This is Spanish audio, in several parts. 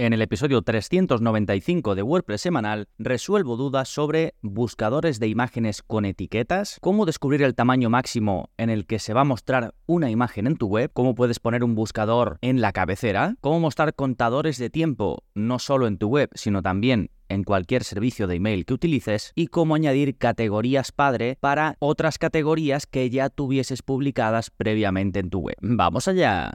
En el episodio 395 de WordPress semanal resuelvo dudas sobre buscadores de imágenes con etiquetas, cómo descubrir el tamaño máximo en el que se va a mostrar una imagen en tu web, cómo puedes poner un buscador en la cabecera, cómo mostrar contadores de tiempo no solo en tu web, sino también en cualquier servicio de email que utilices y cómo añadir categorías padre para otras categorías que ya tuvieses publicadas previamente en tu web. ¡Vamos allá!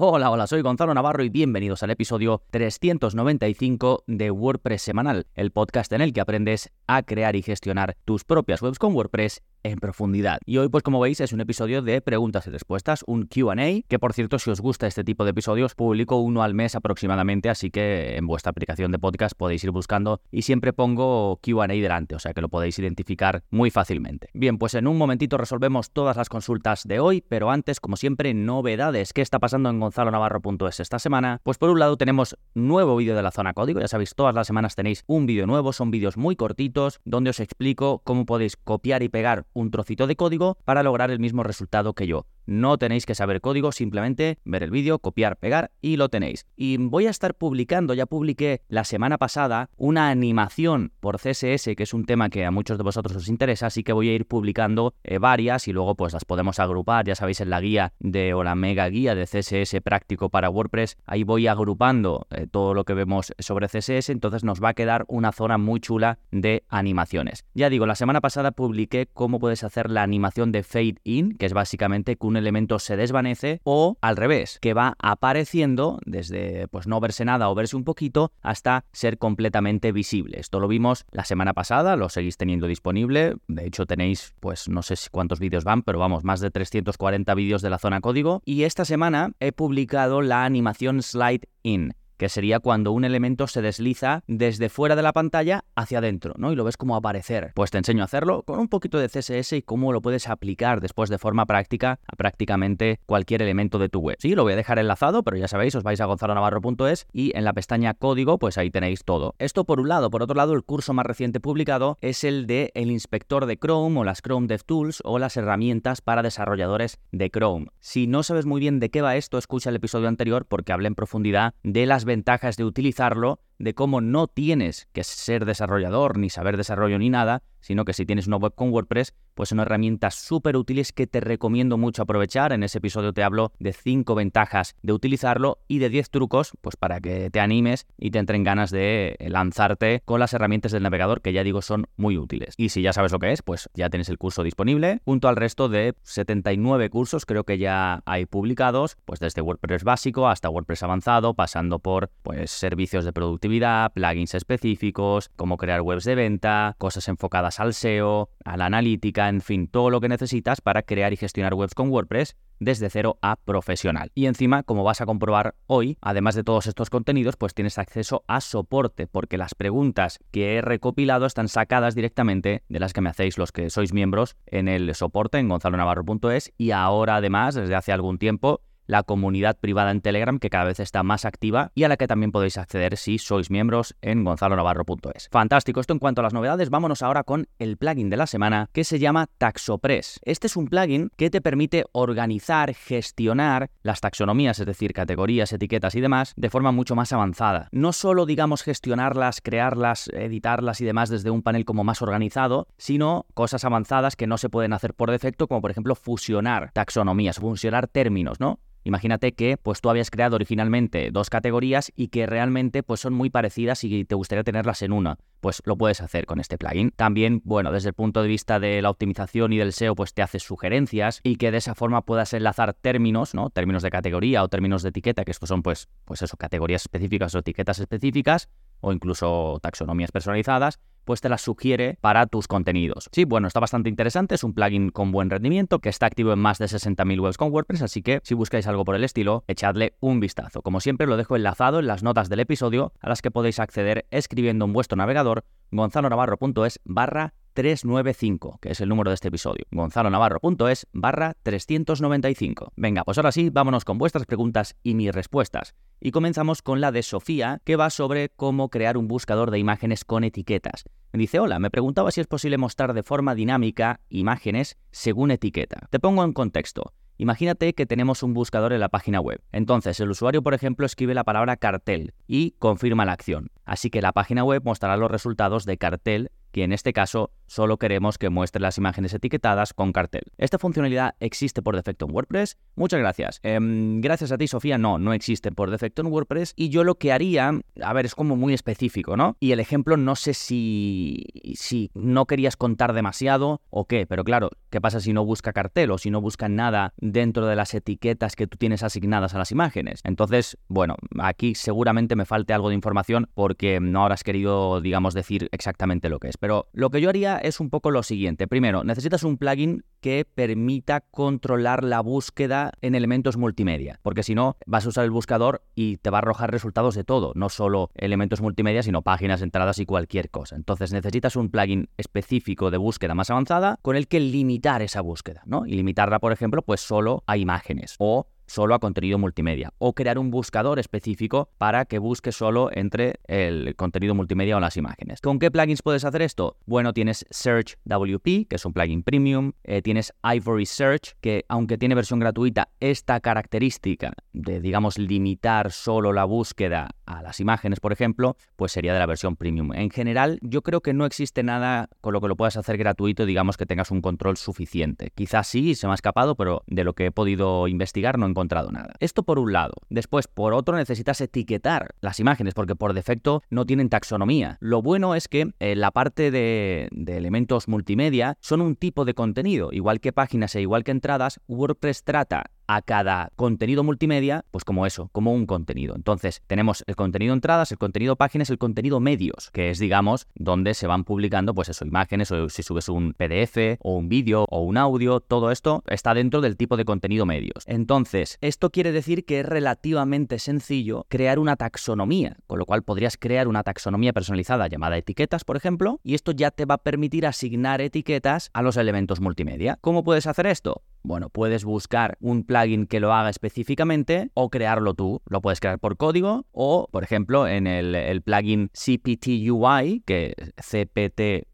Hola, hola, soy Gonzalo Navarro y bienvenidos al episodio 395 de WordPress Semanal, el podcast en el que aprendes a crear y gestionar tus propias webs con WordPress en profundidad. Y hoy, pues como veis, es un episodio de preguntas y respuestas, un QA, que por cierto, si os gusta este tipo de episodios, publico uno al mes aproximadamente, así que en vuestra aplicación de podcast podéis ir buscando y siempre pongo QA delante, o sea que lo podéis identificar muy fácilmente. Bien, pues en un momentito resolvemos todas las consultas de hoy, pero antes, como siempre, novedades. ¿Qué está pasando en gonzalonavarro.es esta semana? Pues por un lado tenemos nuevo vídeo de la zona código, ya sabéis, todas las semanas tenéis un vídeo nuevo, son vídeos muy cortitos, donde os explico cómo podéis copiar y pegar un trocito de código para lograr el mismo resultado que yo. No tenéis que saber código, simplemente ver el vídeo, copiar, pegar y lo tenéis. Y voy a estar publicando, ya publiqué la semana pasada, una animación por CSS, que es un tema que a muchos de vosotros os interesa, así que voy a ir publicando eh, varias y luego pues las podemos agrupar, ya sabéis en la guía de o la mega guía de CSS práctico para WordPress, ahí voy agrupando eh, todo lo que vemos sobre CSS, entonces nos va a quedar una zona muy chula de animaciones. Ya digo, la semana pasada publiqué cómo puedes hacer la animación de fade in, que es básicamente que un elemento se desvanece, o al revés, que va apareciendo desde pues no verse nada o verse un poquito hasta ser completamente visible. Esto lo vimos la semana pasada, lo seguís teniendo disponible. De hecho, tenéis, pues no sé cuántos vídeos van, pero vamos, más de 340 vídeos de la zona código. Y esta semana he publicado la animación Slide In que sería cuando un elemento se desliza desde fuera de la pantalla hacia adentro, ¿no? Y lo ves como aparecer. Pues te enseño a hacerlo con un poquito de CSS y cómo lo puedes aplicar después de forma práctica a prácticamente cualquier elemento de tu web. Sí, lo voy a dejar enlazado, pero ya sabéis, os vais a gonzalonavarro.es y en la pestaña código, pues ahí tenéis todo. Esto por un lado. Por otro lado, el curso más reciente publicado es el de el inspector de Chrome o las Chrome DevTools o las herramientas para desarrolladores de Chrome. Si no sabes muy bien de qué va esto, escucha el episodio anterior porque hablé en profundidad de las ventajas de utilizarlo de cómo no tienes que ser desarrollador ni saber desarrollo ni nada, sino que si tienes una web con WordPress, pues son herramientas súper útiles que te recomiendo mucho aprovechar. En ese episodio te hablo de 5 ventajas de utilizarlo y de 10 trucos, pues para que te animes y te entren ganas de lanzarte con las herramientas del navegador que ya digo son muy útiles. Y si ya sabes lo que es, pues ya tienes el curso disponible, junto al resto de 79 cursos creo que ya hay publicados, pues desde WordPress básico hasta WordPress avanzado, pasando por pues servicios de productividad plugins específicos, cómo crear webs de venta, cosas enfocadas al SEO, a la analítica, en fin, todo lo que necesitas para crear y gestionar webs con WordPress desde cero a profesional. Y encima, como vas a comprobar hoy, además de todos estos contenidos, pues tienes acceso a soporte, porque las preguntas que he recopilado están sacadas directamente de las que me hacéis los que sois miembros en el soporte en gonzalonavarro.es y ahora además, desde hace algún tiempo, la comunidad privada en Telegram que cada vez está más activa y a la que también podéis acceder si sois miembros en gonzalonavarro.es. Fantástico, esto en cuanto a las novedades, vámonos ahora con el plugin de la semana que se llama Taxopress. Este es un plugin que te permite organizar, gestionar las taxonomías, es decir, categorías, etiquetas y demás, de forma mucho más avanzada. No solo, digamos, gestionarlas, crearlas, editarlas y demás desde un panel como más organizado, sino cosas avanzadas que no se pueden hacer por defecto, como por ejemplo fusionar taxonomías, fusionar términos, ¿no? Imagínate que pues tú habías creado originalmente dos categorías y que realmente pues son muy parecidas y te gustaría tenerlas en una. Pues lo puedes hacer con este plugin. También, bueno, desde el punto de vista de la optimización y del SEO, pues te hace sugerencias y que de esa forma puedas enlazar términos, ¿no? Términos de categoría o términos de etiqueta, que estos son pues, pues eso, categorías específicas o etiquetas específicas o incluso taxonomías personalizadas, pues te las sugiere para tus contenidos. Sí, bueno, está bastante interesante, es un plugin con buen rendimiento que está activo en más de 60.000 webs con WordPress, así que si buscáis algo por el estilo, echadle un vistazo. Como siempre, lo dejo enlazado en las notas del episodio a las que podéis acceder escribiendo en vuestro navegador gonzalonavarro.es barra 395, que es el número de este episodio. gonzalonavarro.es barra 395. Venga, pues ahora sí, vámonos con vuestras preguntas y mis respuestas. Y comenzamos con la de Sofía, que va sobre cómo crear un buscador de imágenes con etiquetas. Me dice, hola, me preguntaba si es posible mostrar de forma dinámica imágenes según etiqueta. Te pongo en contexto. Imagínate que tenemos un buscador en la página web. Entonces, el usuario, por ejemplo, escribe la palabra cartel y confirma la acción. Así que la página web mostrará los resultados de cartel que en este caso solo queremos que muestre las imágenes etiquetadas con cartel. Esta funcionalidad existe por defecto en WordPress. Muchas gracias. Em, gracias a ti, Sofía. No, no existe por defecto en WordPress. Y yo lo que haría, a ver, es como muy específico, ¿no? Y el ejemplo no sé si, si no querías contar demasiado o qué, pero claro, ¿qué pasa si no busca cartel o si no busca nada dentro de las etiquetas que tú tienes asignadas a las imágenes? Entonces, bueno, aquí seguramente me falte algo de información porque no habrás querido, digamos, decir exactamente lo que es. Pero lo que yo haría es un poco lo siguiente. Primero, necesitas un plugin que permita controlar la búsqueda en elementos multimedia, porque si no, vas a usar el buscador y te va a arrojar resultados de todo, no solo elementos multimedia, sino páginas, entradas y cualquier cosa. Entonces necesitas un plugin específico de búsqueda más avanzada con el que limitar esa búsqueda, ¿no? Y limitarla, por ejemplo, pues solo a imágenes o solo a contenido multimedia o crear un buscador específico para que busque solo entre el contenido multimedia o las imágenes. ¿Con qué plugins puedes hacer esto? Bueno, tienes Search WP, que es un plugin premium, eh, tienes Ivory Search, que aunque tiene versión gratuita, esta característica de, digamos, limitar solo la búsqueda a las imágenes, por ejemplo, pues sería de la versión premium. En general, yo creo que no existe nada con lo que lo puedas hacer gratuito, digamos que tengas un control suficiente. Quizás sí, se me ha escapado, pero de lo que he podido investigar no he encontrado nada. Esto por un lado. Después, por otro, necesitas etiquetar las imágenes porque por defecto no tienen taxonomía. Lo bueno es que eh, la parte de, de elementos multimedia son un tipo de contenido, igual que páginas e igual que entradas, WordPress trata a cada contenido multimedia, pues como eso, como un contenido. Entonces, tenemos el contenido entradas, el contenido páginas, el contenido medios, que es, digamos, donde se van publicando, pues eso, imágenes, o si subes un PDF, o un vídeo, o un audio, todo esto está dentro del tipo de contenido medios. Entonces, esto quiere decir que es relativamente sencillo crear una taxonomía, con lo cual podrías crear una taxonomía personalizada llamada etiquetas, por ejemplo, y esto ya te va a permitir asignar etiquetas a los elementos multimedia. ¿Cómo puedes hacer esto? Bueno, puedes buscar un plugin que lo haga específicamente o crearlo tú. Lo puedes crear por código o, por ejemplo, en el, plugin CPT-UI, que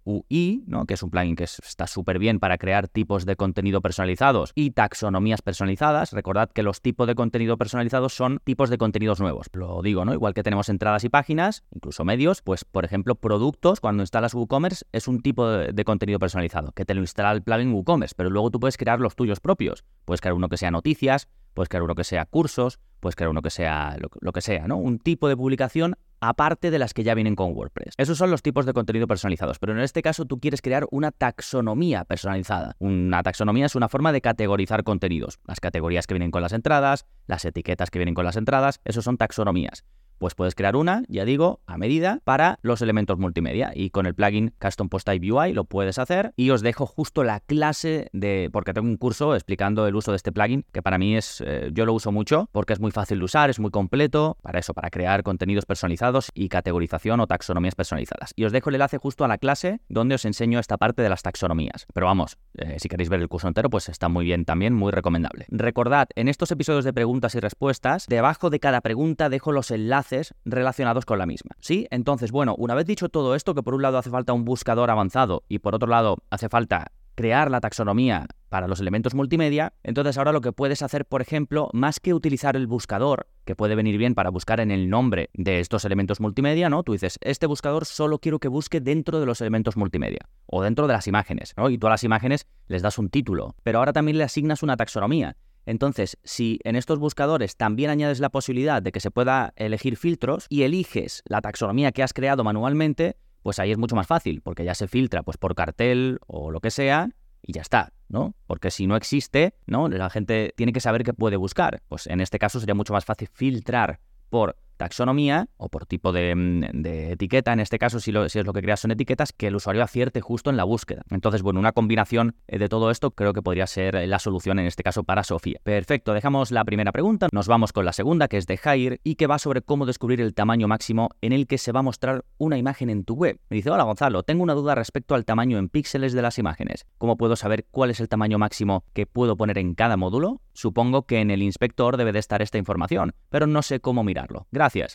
CPT-UI, ¿no? que es un plugin que está súper bien para crear tipos de contenido personalizados y taxonomías personalizadas. Recordad que los tipos de contenido personalizados son tipos de contenidos nuevos. Lo digo, ¿no? Igual que tenemos entradas y páginas, incluso medios, pues, por ejemplo, productos, cuando instalas WooCommerce, es un tipo de, de contenido personalizado, que te lo instala el plugin WooCommerce, pero luego tú puedes crear los tuyos propios. Puedes crear uno que sea noticias, puedes crear uno que sea cursos, puedes crear uno que sea lo, que sea, ¿no? Un tipo de publicación aparte de las que ya vienen con WordPress. Esos son los tipos de contenido personalizados, pero en este caso tú quieres crear una taxonomía personalizada. Una taxonomía es una forma de categorizar contenidos. Las categorías que vienen con las entradas, las etiquetas que vienen con las entradas, esos son taxonomías. Pues puedes crear una, ya digo, a medida para los elementos multimedia y con el plugin Custom Post Type UI lo puedes hacer y os dejo justo la clase de porque tengo un curso explicando el uso de este plugin que para mí es eh, yo lo uso mucho porque es muy fácil de usar, es muy completo para eso, para crear contenidos personalizados y categorización o taxonomías personalizadas. Y os dejo el enlace justo a la clase donde os enseño esta parte de las taxonomías. Pero vamos, eh, si queréis ver el curso entero, pues está muy bien también, muy recomendable. Recordad, en estos episodios de preguntas y respuestas, debajo de cada pregunta dejo los enlaces relacionados con la misma. ¿Sí? Entonces, bueno, una vez dicho todo esto, que por un lado hace falta un buscador avanzado y por otro lado hace falta crear la taxonomía para los elementos multimedia, entonces ahora lo que puedes hacer, por ejemplo, más que utilizar el buscador, que puede venir bien para buscar en el nombre de estos elementos multimedia, ¿no? Tú dices, este buscador solo quiero que busque dentro de los elementos multimedia o dentro de las imágenes, ¿no? Y tú a las imágenes les das un título, pero ahora también le asignas una taxonomía. Entonces, si en estos buscadores también añades la posibilidad de que se pueda elegir filtros y eliges la taxonomía que has creado manualmente, pues ahí es mucho más fácil, porque ya se filtra pues por cartel o lo que sea y ya está, ¿no? Porque si no existe, ¿no? La gente tiene que saber qué puede buscar. Pues en este caso sería mucho más fácil filtrar por taxonomía o por tipo de, mm, etiqueta, en este caso si, es lo que creas son etiquetas, que el usuario acierte justo en la búsqueda. Entonces, bueno, una combinación eh, de todo esto creo que podría ser la solución en este caso para Sofía. Perfecto, dejamos la primera pregunta, nos vamos con la segunda que es de Jair y que va sobre cómo descubrir el tamaño máximo en el que se va a mostrar una imagen en tu web. Me dice, hola Gonzalo, tengo una duda respecto al tamaño en píxeles de las imágenes. ¿Cómo puedo saber cuál es el tamaño máximo que puedo poner en cada módulo? Supongo que en el inspector debe de estar esta información, pero no sé cómo mirarlo.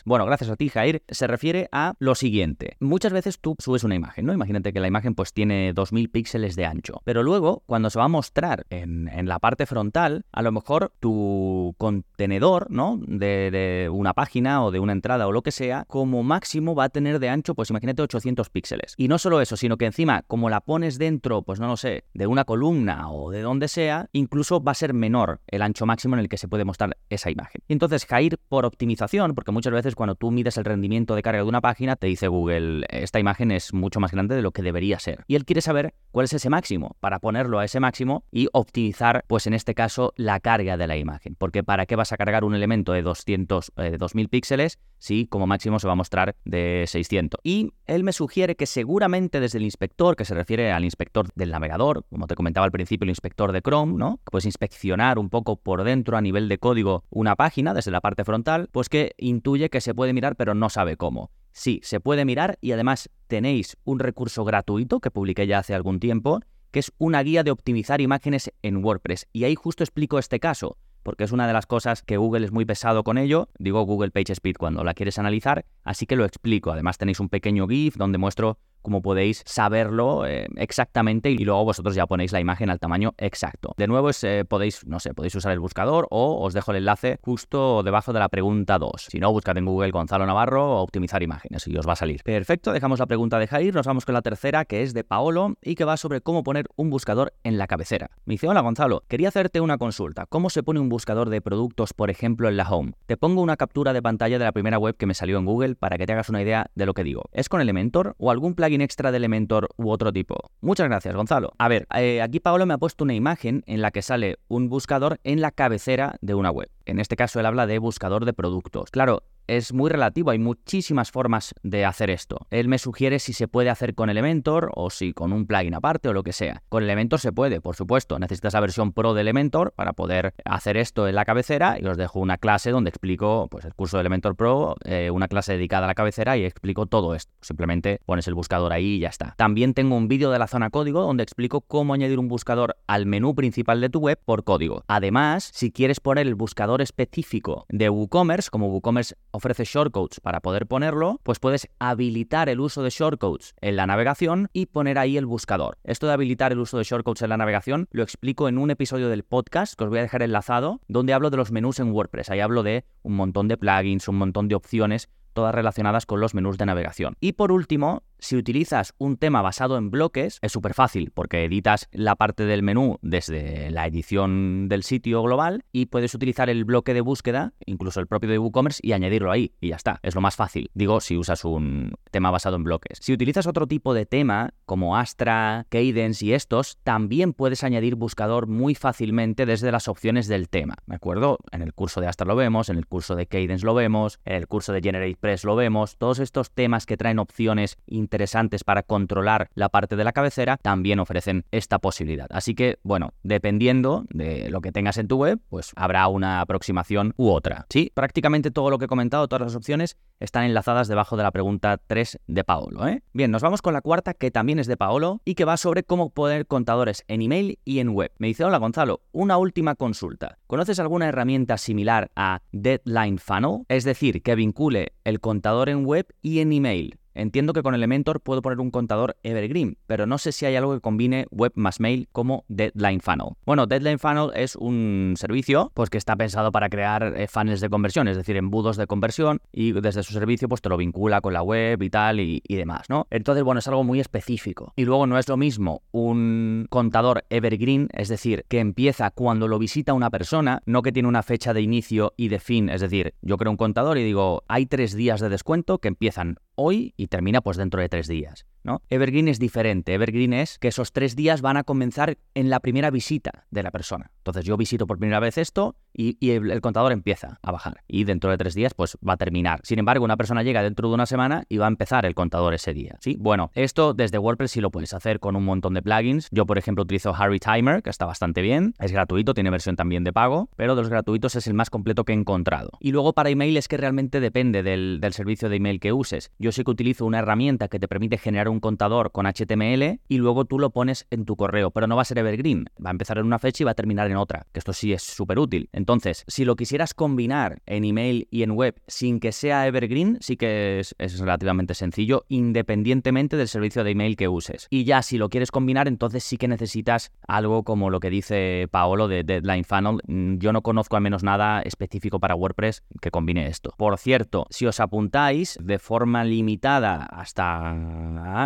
Bueno, gracias a ti, Jair. Se refiere a lo siguiente. Muchas veces tú subes una imagen, ¿no? Imagínate que la imagen pues tiene 2000 píxeles de ancho. Pero luego, cuando se va a mostrar en, la parte frontal, a lo mejor tu contenedor, ¿no? De, de, una página o de una entrada o lo que sea, como máximo va a tener de ancho, pues imagínate 800 píxeles. Y no solo eso, sino que encima, como la pones dentro, pues no lo sé, de una columna o de donde sea, incluso va a ser menor el ancho máximo en el que se puede mostrar esa imagen. Y entonces Jair, por optimización, porque muchas veces cuando tú mides el rendimiento de carga de una página, te dice Google, esta imagen es mucho más grande de lo que debería ser. Y él quiere saber cuál es ese máximo para ponerlo a ese máximo y optimizar, pues en este caso, la carga de la imagen. Porque ¿para qué vas a cargar un elemento de 200, eh, 2000 píxeles si como máximo se va a mostrar de 600? Y él me sugiere que seguramente desde el inspector, que se refiere al inspector del navegador, como te comentaba al principio, el inspector de Chrome, ¿no? Puedes inspeccionar un poco por dentro a nivel de código una página desde la parte frontal, pues que intuye que se puede mirar pero no sabe cómo. Sí, se puede mirar y además tenéis un recurso gratuito que publiqué ya hace algún tiempo, que es una guía de optimizar imágenes en WordPress. Y ahí justo explico este caso porque es una de las cosas que Google es muy pesado con ello. Digo Google PageSpeed cuando la quieres analizar, así que lo explico. Además tenéis un pequeño GIF donde muestro como podéis saberlo eh, exactamente y luego vosotros ya ponéis la imagen al tamaño exacto. De nuevo, eh, podéis, no sé, podéis usar el buscador o os dejo el enlace justo debajo de la pregunta 2. Si no, buscad en Google Gonzalo Navarro o optimizar imágenes y os va a salir. Perfecto, dejamos la pregunta de Jair, nos vamos con la tercera que es de Paolo y que va sobre cómo poner un buscador en la cabecera. Me dice, hola Gonzalo, quería hacerte una consulta. ¿Cómo se pone un buscador de productos, por ejemplo, en la home? Te pongo una captura de pantalla de la primera web que me salió en Google para que te hagas una idea de lo que digo. ¿Es con Elementor o algún plugin extra de Elementor u otro tipo. Muchas gracias, Gonzalo. A ver, eh, aquí Paolo me ha puesto una imagen en la que sale un buscador en la cabecera de una web. En este caso él habla de buscador de productos. Claro, es muy relativo, hay muchísimas formas de hacer esto. Él me sugiere si se puede hacer con Elementor o si con un plugin aparte o lo que sea. Con Elementor se puede, por supuesto. Necesitas la versión Pro de Elementor para poder hacer esto en la cabecera y os dejo una clase donde explico pues, el curso de Elementor Pro, eh, una clase dedicada a la cabecera y explico todo esto. Simplemente pones el buscador ahí y ya está. También tengo un vídeo de la zona código donde explico cómo añadir un buscador al menú principal de tu web por código. Además, si quieres poner el buscador específico de WooCommerce, como WooCommerce ofrece shortcodes para poder ponerlo, pues puedes habilitar el uso de shortcodes en la navegación y poner ahí el buscador. Esto de habilitar el uso de shortcodes en la navegación lo explico en un episodio del podcast que os voy a dejar enlazado, donde hablo de los menús en WordPress. Ahí hablo de un montón de plugins, un montón de opciones todas relacionadas con los menús de navegación. Y por último, si utilizas un tema basado en bloques, es súper fácil porque editas la parte del menú desde la edición del sitio global y puedes utilizar el bloque de búsqueda, incluso el propio de WooCommerce, y añadirlo ahí. Y ya está, es lo más fácil. Digo, si usas un tema basado en bloques. Si utilizas otro tipo de tema, como Astra, Cadence y estos, también puedes añadir buscador muy fácilmente desde las opciones del tema. ¿Me acuerdo? En el curso de Astra lo vemos, en el curso de Cadence lo vemos, en el curso de GeneratePress lo vemos. Todos estos temas que traen opciones interesantes para controlar la parte de la cabecera, también ofrecen esta posibilidad. Así que, bueno, dependiendo de lo que tengas en tu web, pues habrá una aproximación u otra. Sí, prácticamente todo lo que he comentado, todas las opciones, están enlazadas debajo de la pregunta 3 de Paolo. ¿eh? Bien, nos vamos con la cuarta, que también es de Paolo y que va sobre cómo poner contadores en email y en web. Me dice, hola Gonzalo, una última consulta. ¿Conoces alguna herramienta similar a Deadline Funnel? Es decir, que vincule el contador en web y en email. Entiendo que con Elementor puedo poner un contador Evergreen, pero no sé si hay algo que combine web más mail como Deadline Funnel. Bueno, Deadline Funnel es un servicio pues, que está pensado para crear eh, funnels de conversión, es decir, embudos de conversión, y desde su servicio pues, te lo vincula con la web y tal y, y demás, ¿no? Entonces, bueno, es algo muy específico. Y luego no es lo mismo un contador Evergreen, es decir, que empieza cuando lo visita una persona, no que tiene una fecha de inicio y de fin, es decir, yo creo un contador y digo, hay tres días de descuento que empiezan hoy y termina pues dentro de tres días. ¿No? Evergreen es diferente. Evergreen es que esos tres días van a comenzar en la primera visita de la persona. Entonces yo visito por primera vez esto y, el, contador empieza a bajar. Y dentro de tres días pues va a terminar. Sin embargo, una persona llega dentro de una semana y va a empezar el contador ese día. ¿sí? Bueno, esto desde WordPress sí lo puedes hacer con un montón de plugins. Yo, por ejemplo, utilizo Harry Timer, que está bastante bien. Es gratuito, tiene versión también de pago, pero de los gratuitos es el más completo que he encontrado. Y luego para email es que realmente depende del, servicio de email que uses. Yo sí que utilizo una herramienta que te permite generar un contador con HTML y luego tú lo pones en tu correo, pero no va a ser evergreen. Va a empezar en una fecha y va a terminar en otra, que esto sí es súper útil. Entonces, si lo quisieras combinar en email y en web sin que sea evergreen, sí que es, es relativamente sencillo, independientemente del servicio de email que uses. Y ya si lo quieres combinar, entonces sí que necesitas algo como lo que dice Paolo de Deadline Funnel. Mm, yo no conozco al menos nada específico para WordPress que combine esto. Por cierto, si os apuntáis de forma limitada hasta,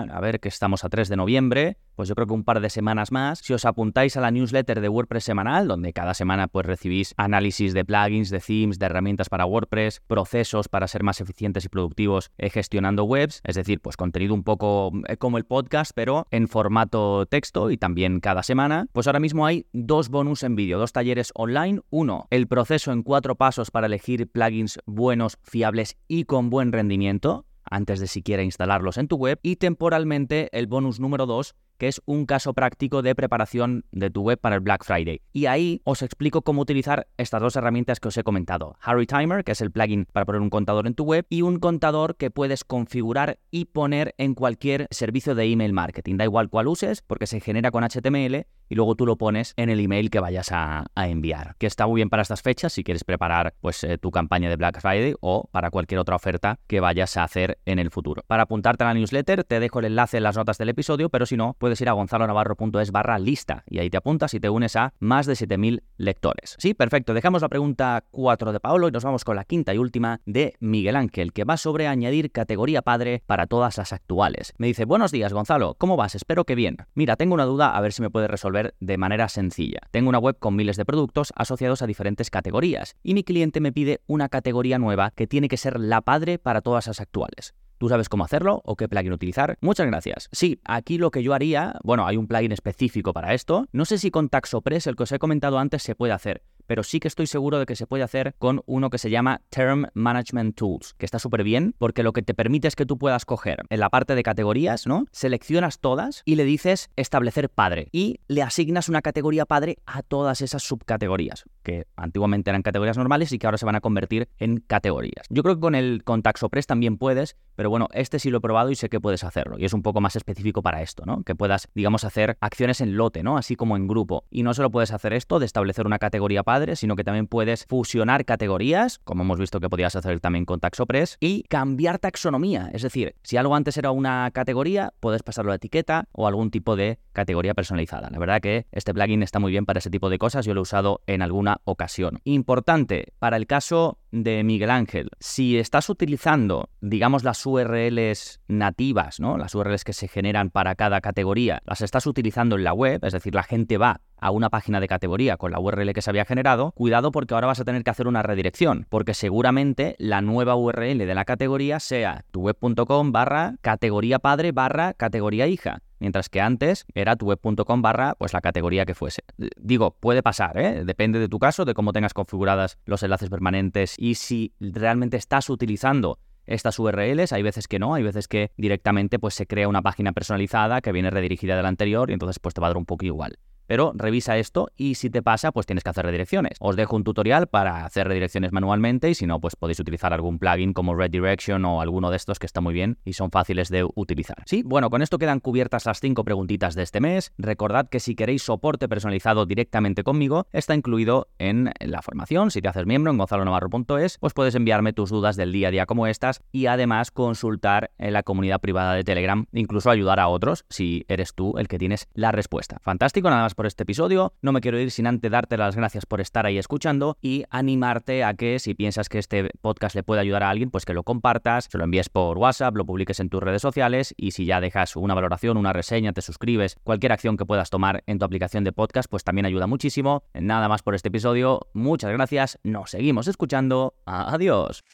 a ver, que estamos a 3 de noviembre, pues yo creo que un par de semanas más, si os apuntáis a la newsletter de WordPress semanal, donde cada semana pues recibís análisis de plugins, de themes, de herramientas para WordPress, procesos para ser más eficientes y productivos eh, gestionando webs, es decir, pues contenido un poco eh, como el podcast, pero en formato texto y también cada semana, pues ahora mismo hay dos bonus en vídeo, dos talleres online. Uno, el proceso en cuatro pasos para elegir plugins buenos, fiables y con buen rendimiento antes de siquiera instalarlos en tu web y temporalmente el bonus número 2 que es un caso práctico de preparación de tu web para el Black Friday. Y ahí os explico cómo utilizar estas dos herramientas que os he comentado. Harry Timer, que es el plugin para poner un contador en tu web, y un contador que puedes configurar y poner en cualquier servicio de email marketing. Da igual cuál uses, porque se genera con HTML y luego tú lo pones en el email que vayas a, enviar. Que está muy bien para estas fechas si quieres preparar pues, eh, tu campaña de Black Friday o para cualquier otra oferta que vayas a hacer en el futuro. Para apuntarte a la newsletter te dejo el enlace en las notas del episodio, pero si no, puedes ir a gonzalonavarro.es barra lista y ahí te apuntas y te unes a más de 7.000 lectores. Sí, perfecto. Dejamos la pregunta 4 de Paolo y nos vamos con la quinta y última de Miguel Ángel, que va sobre añadir categoría padre para todas las actuales. Me dice, buenos días Gonzalo, ¿cómo vas? Espero que bien. Mira, tengo una duda, a ver si me puedes resolver de manera sencilla. Tengo una web con miles de productos asociados a diferentes categorías y mi cliente me pide una categoría nueva que tiene que ser la padre para todas las actuales. ¿Tú sabes cómo hacerlo o qué plugin utilizar? Muchas gracias. Sí, aquí lo que yo haría, bueno, hay un plugin específico para esto. No sé si con Taxopress, el que os he comentado antes, se puede hacer, pero sí que estoy seguro de que se puede hacer con uno que se llama Term Management Tools, que está súper bien porque lo que te permite es que tú puedas coger en la parte de categorías, ¿no? Seleccionas todas y le dices establecer padre y le asignas una categoría padre a todas esas subcategorías, que antiguamente eran categorías normales y que ahora se van a convertir en categorías. Yo creo que con el con Taxopress también puedes, pero bueno, este sí lo he probado y sé que puedes hacerlo y es un poco más específico para esto, ¿no? Que puedas, digamos, hacer acciones en lote, ¿no? Así como en grupo. Y no solo puedes hacer esto de establecer una categoría padre, sino que también puedes fusionar categorías, como hemos visto que podías hacer también con Taxopress, y cambiar taxonomía. Es decir, si algo antes era una categoría, puedes pasarlo a etiqueta o algún tipo de categoría personalizada. La verdad que este plugin está muy bien para ese tipo de cosas, yo lo he usado en alguna ocasión. Importante, para el caso de Miguel Ángel, si estás utilizando, digamos, las URLs nativas, ¿no? Las URLs que se generan para cada categoría, las estás utilizando en la web, es decir, la gente va a una página de categoría con la URL que se había generado, cuidado porque ahora vas a tener que hacer una redirección, porque seguramente la nueva URL de la categoría sea tuweb.com barra categoría padre barra categoría hija mientras que antes era tuweb.com barra pues la categoría que fuese. Digo, puede pasar, ¿eh? depende de tu caso, de cómo tengas configuradas los enlaces permanentes y si realmente estás utilizando estas URLs, hay veces que no, hay veces que directamente pues se crea una página personalizada que viene redirigida del anterior y entonces pues te va a dar un poco igual. Pero revisa esto y si te pasa, pues tienes que hacer redirecciones. Os dejo un tutorial para hacer redirecciones manualmente y si no, pues podéis utilizar algún plugin como Redirection o alguno de estos que está muy bien y son fáciles de utilizar. Sí, bueno, con esto quedan cubiertas las cinco preguntitas de este mes. Recordad que si queréis soporte personalizado directamente conmigo, está incluido en la formación. Si te haces miembro en gonzalonavarro.es, pues puedes enviarme tus dudas del día a día como estas y además consultar en la comunidad privada de Telegram, incluso ayudar a otros si eres tú el que tienes la respuesta. Fantástico, nada por este episodio. No me quiero ir sin antes darte las gracias por estar ahí escuchando y animarte a que si piensas que este podcast le puede ayudar a alguien, pues que lo compartas, se lo envíes por WhatsApp, lo publiques en tus redes sociales y si ya dejas una valoración, una reseña, te suscribes, cualquier acción que puedas tomar en tu aplicación de podcast, pues también ayuda muchísimo. Nada más por este episodio. Muchas gracias. Nos seguimos escuchando. Adiós.